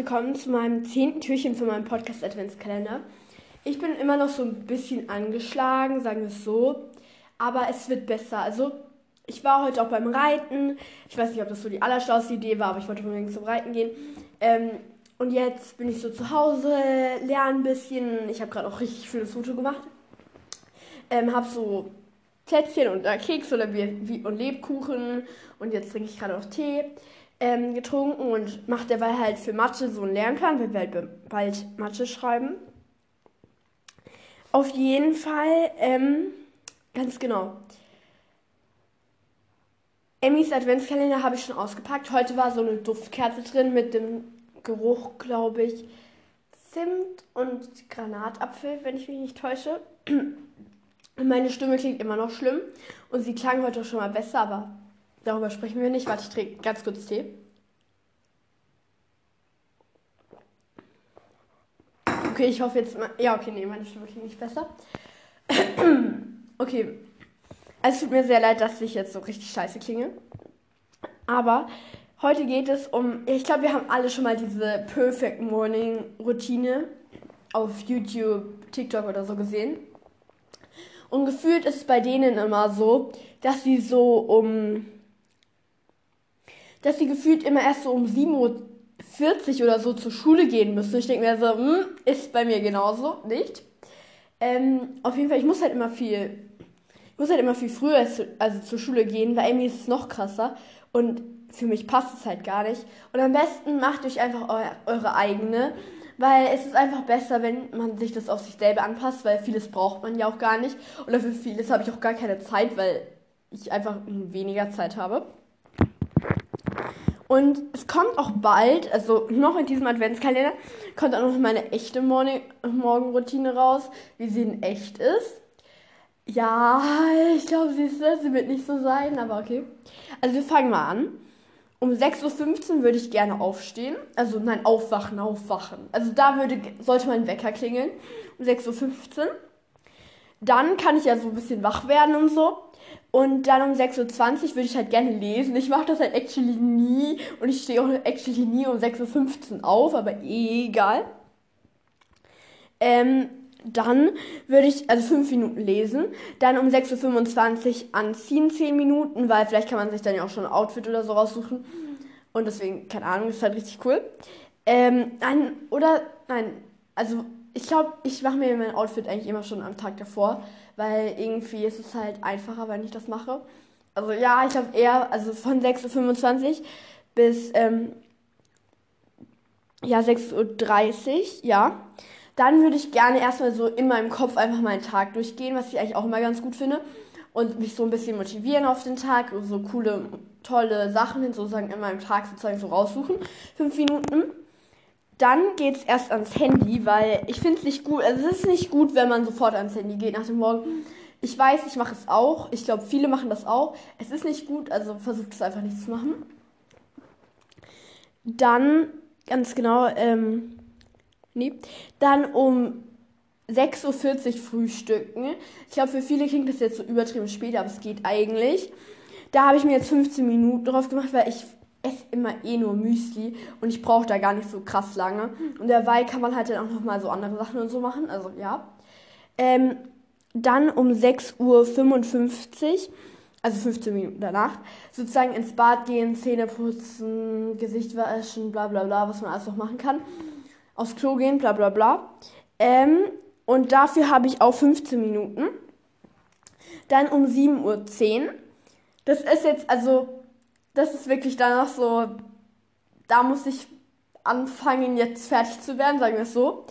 willkommen zu meinem zehnten Türchen für meinen Podcast Adventskalender. Ich bin immer noch so ein bisschen angeschlagen, sagen wir es so, aber es wird besser. Also, ich war heute auch beim Reiten. Ich weiß nicht, ob das so die allerschlauste Idee war, aber ich wollte unbedingt zum Reiten gehen. Ähm, und jetzt bin ich so zu Hause, lerne ein bisschen. Ich habe gerade auch richtig schönes Foto gemacht. Ähm, habe so Plätzchen und äh, Keks oder wie, wie, und Lebkuchen und jetzt trinke ich gerade auch Tee ähm, getrunken und mache dabei halt für Mathe so einen Lernplan, weil wir halt bald Mathe schreiben. Auf jeden Fall, ähm, ganz genau. Emmys Adventskalender habe ich schon ausgepackt. Heute war so eine Duftkerze drin mit dem Geruch, glaube ich, Zimt und Granatapfel, wenn ich mich nicht täusche. Meine Stimme klingt immer noch schlimm und sie klang heute auch schon mal besser, aber Darüber sprechen wir nicht. Warte, ich trinke ganz kurz Tee. Okay, ich hoffe jetzt mal. Ja, okay, nee, meine Stimme klingt nicht besser. okay. Also, es tut mir sehr leid, dass ich jetzt so richtig scheiße klinge. Aber heute geht es um. Ich glaube, wir haben alle schon mal diese Perfect Morning Routine auf YouTube, TikTok oder so gesehen. Und gefühlt ist es bei denen immer so, dass sie so um dass sie gefühlt immer erst so um 7.40 Uhr oder so zur Schule gehen müssen. Ich denke mir so, hm, ist bei mir genauso, nicht? Ähm, auf jeden Fall, ich muss halt immer viel, ich muss halt immer viel früher als, also zur Schule gehen, weil irgendwie ist es noch krasser und für mich passt es halt gar nicht. Und am besten macht euch einfach eu eure eigene, weil es ist einfach besser, wenn man sich das auf sich selber anpasst, weil vieles braucht man ja auch gar nicht. Oder für vieles habe ich auch gar keine Zeit, weil ich einfach weniger Zeit habe. Und es kommt auch bald, also noch in diesem Adventskalender, kommt auch noch meine echte Morgenroutine raus, wie sie in echt ist. Ja, ich glaube, sie, ist, sie wird nicht so sein, aber okay. Also wir fangen mal an. Um 6.15 Uhr würde ich gerne aufstehen. Also nein, aufwachen, aufwachen. Also da würde, sollte mein Wecker klingeln. Um 6.15 Uhr. Dann kann ich ja so ein bisschen wach werden und so. Und dann um 6.20 Uhr würde ich halt gerne lesen. Ich mache das halt actually nie. Und ich stehe auch actually nie um 6.15 Uhr auf, aber egal. Ähm, dann würde ich also 5 Minuten lesen. Dann um 6.25 Uhr anziehen, 10 Minuten, weil vielleicht kann man sich dann ja auch schon ein Outfit oder so raussuchen. Und deswegen, keine Ahnung, ist halt richtig cool. Ähm, dann, oder, nein, also ich glaube, ich mache mir mein Outfit eigentlich immer schon am Tag davor weil irgendwie ist es halt einfacher, wenn ich das mache. Also ja, ich glaube eher, also von 6.25 Uhr bis ähm, ja, 6.30 Uhr, ja. Dann würde ich gerne erstmal so in meinem Kopf einfach meinen Tag durchgehen, was ich eigentlich auch immer ganz gut finde. Und mich so ein bisschen motivieren auf den Tag, so coole, tolle Sachen sozusagen in meinem Tag sozusagen so raussuchen. Fünf Minuten. Dann geht es erst ans Handy, weil ich finde es nicht gut. Also es ist nicht gut, wenn man sofort ans Handy geht nach dem Morgen. Ich weiß, ich mache es auch. Ich glaube, viele machen das auch. Es ist nicht gut, also versucht es einfach nicht zu machen. Dann, ganz genau, ähm, nee, dann um 6.40 Uhr frühstücken. Ich glaube, für viele klingt das jetzt so übertrieben spät, aber es geht eigentlich. Da habe ich mir jetzt 15 Minuten drauf gemacht, weil ich esse immer eh nur Müsli und ich brauche da gar nicht so krass lange. Und derweil kann man halt dann auch nochmal so andere Sachen und so machen. Also ja. Ähm, dann um 6.55 Uhr, also 15 Minuten danach, sozusagen ins Bad gehen, Zähne putzen, Gesicht waschen, bla bla bla, was man alles noch machen kann. Aufs Klo gehen, bla bla bla. Ähm, und dafür habe ich auch 15 Minuten. Dann um 7.10 Uhr. Das ist jetzt, also das ist wirklich danach so, da muss ich anfangen, jetzt fertig zu werden, sagen wir es so.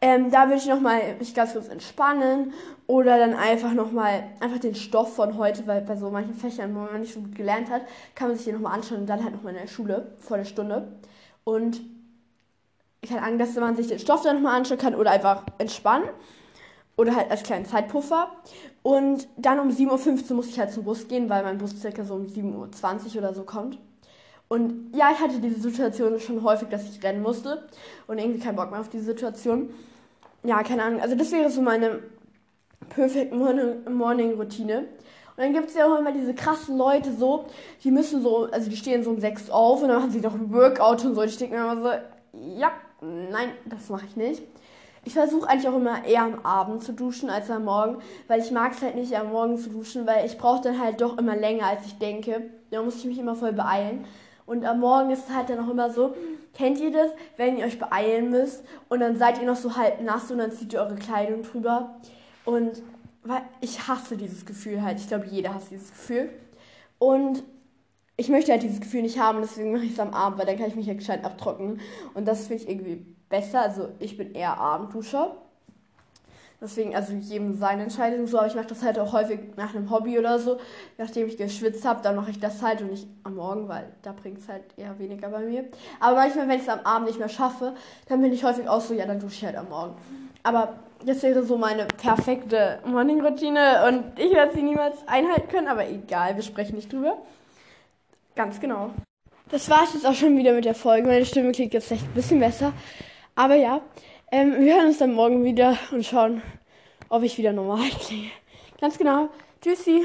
Ähm, da würde ich nochmal mich ganz kurz entspannen oder dann einfach nochmal einfach den Stoff von heute, weil bei so manchen Fächern, wo man nicht so gut gelernt hat, kann man sich den nochmal anschauen und dann halt nochmal in der Schule vor der Stunde. Und keine Ahnung, dass man sich den Stoff dann nochmal anschauen kann oder einfach entspannen. Oder halt als kleinen Zeitpuffer. Und dann um 7.15 Uhr muss ich halt zum Bus gehen, weil mein Bus circa so um 7.20 Uhr oder so kommt. Und ja, ich hatte diese Situation schon häufig, dass ich rennen musste. Und irgendwie keinen Bock mehr auf diese Situation. Ja, keine Ahnung. Also das wäre so meine Perfect Morning Routine. Und dann gibt es ja auch immer diese krassen Leute so, die müssen so, also die stehen so um 6 auf und dann machen sie noch ein Workout und so. Ich denke mir immer so, ja, nein, das mache ich nicht. Ich versuche eigentlich auch immer eher am Abend zu duschen als am Morgen, weil ich mag es halt nicht am Morgen zu duschen, weil ich brauche dann halt doch immer länger, als ich denke. Da muss ich mich immer voll beeilen. Und am Morgen ist es halt dann auch immer so, kennt ihr das, wenn ihr euch beeilen müsst und dann seid ihr noch so halb nass und dann zieht ihr eure Kleidung drüber. Und weil ich hasse dieses Gefühl halt. Ich glaube, jeder hasst dieses Gefühl. Und ich möchte halt dieses Gefühl nicht haben, deswegen mache ich es am Abend, weil dann kann ich mich ja gescheit abtrocknen. Und das finde ich irgendwie besser. Also ich bin eher Abendduscher. Deswegen, also jedem seine Entscheidung so, aber ich mache das halt auch häufig nach einem Hobby oder so. Nachdem ich geschwitzt habe, dann mache ich das halt und nicht am Morgen, weil da bringt es halt eher weniger bei mir. Aber manchmal, wenn ich es am Abend nicht mehr schaffe, dann bin ich häufig auch so, ja, dann dusche ich halt am Morgen. Aber das wäre so meine perfekte Morning-Routine und ich werde sie niemals einhalten können, aber egal, wir sprechen nicht drüber. Ganz genau. Das war es jetzt auch schon wieder mit der Folge. Meine Stimme klingt jetzt echt ein bisschen besser. Aber ja, ähm, wir hören uns dann morgen wieder und schauen, ob ich wieder normal klinge. Ganz genau. Tschüssi.